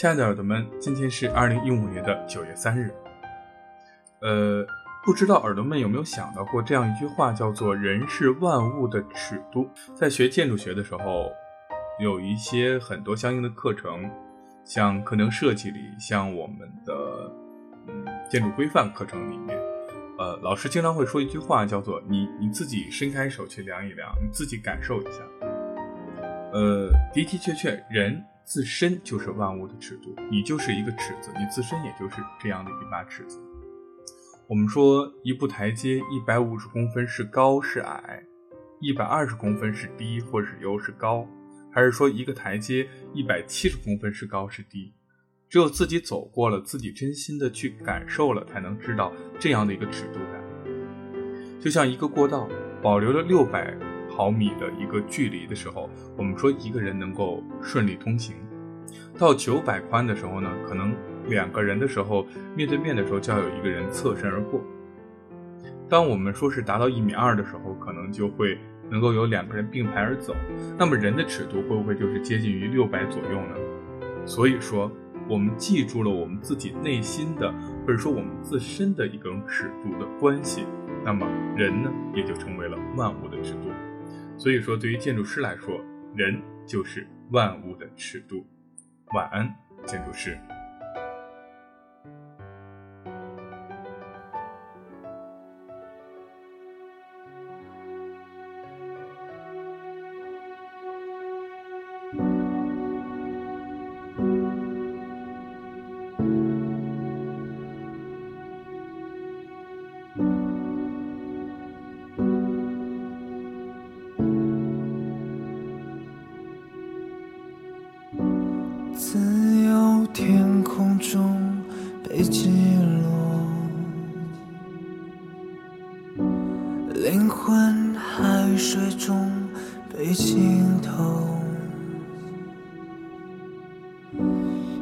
亲爱的耳朵们，今天是二零一五年的九月三日。呃，不知道耳朵们有没有想到过这样一句话，叫做“人是万物的尺度”。在学建筑学的时候，有一些很多相应的课程，像课程设计里，像我们的嗯建筑规范课程里面，呃，老师经常会说一句话，叫做“你你自己伸开手去量一量，你自己感受一下”。呃，的的确确，人。自身就是万物的尺度，你就是一个尺子，你自身也就是这样的一把尺子。我们说一步台阶一百五十公分是高是矮，一百二十公分是低或是优是高，还是说一个台阶一百七十公分是高是低？只有自己走过了，自己真心的去感受了，才能知道这样的一个尺度感。就像一个过道保留了六百。毫米的一个距离的时候，我们说一个人能够顺利通行；到九百宽的时候呢，可能两个人的时候面对面的时候就要有一个人侧身而过。当我们说是达到一米二的时候，可能就会能够有两个人并排而走。那么人的尺度会不会就是接近于六百左右呢？所以说，我们记住了我们自己内心的，或者说我们自身的一种尺度的关系，那么人呢也就成为了万物的尺度。所以说，对于建筑师来说，人就是万物的尺度。晚安，建筑师。被浸透，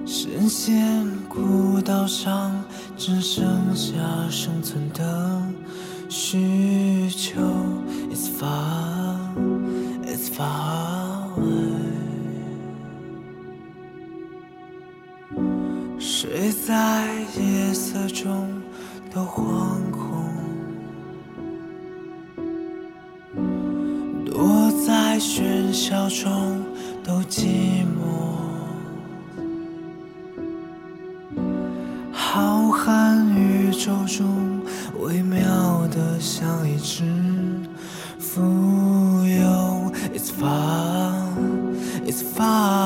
深陷孤岛上，只剩下生存的需求。It's far, it's far away。睡在夜色中的惶喧嚣中都寂寞，浩瀚宇宙中微妙的像一只蜉蝣。It's far, it's far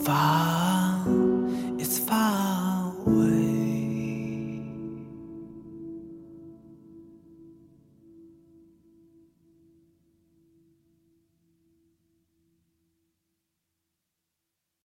far.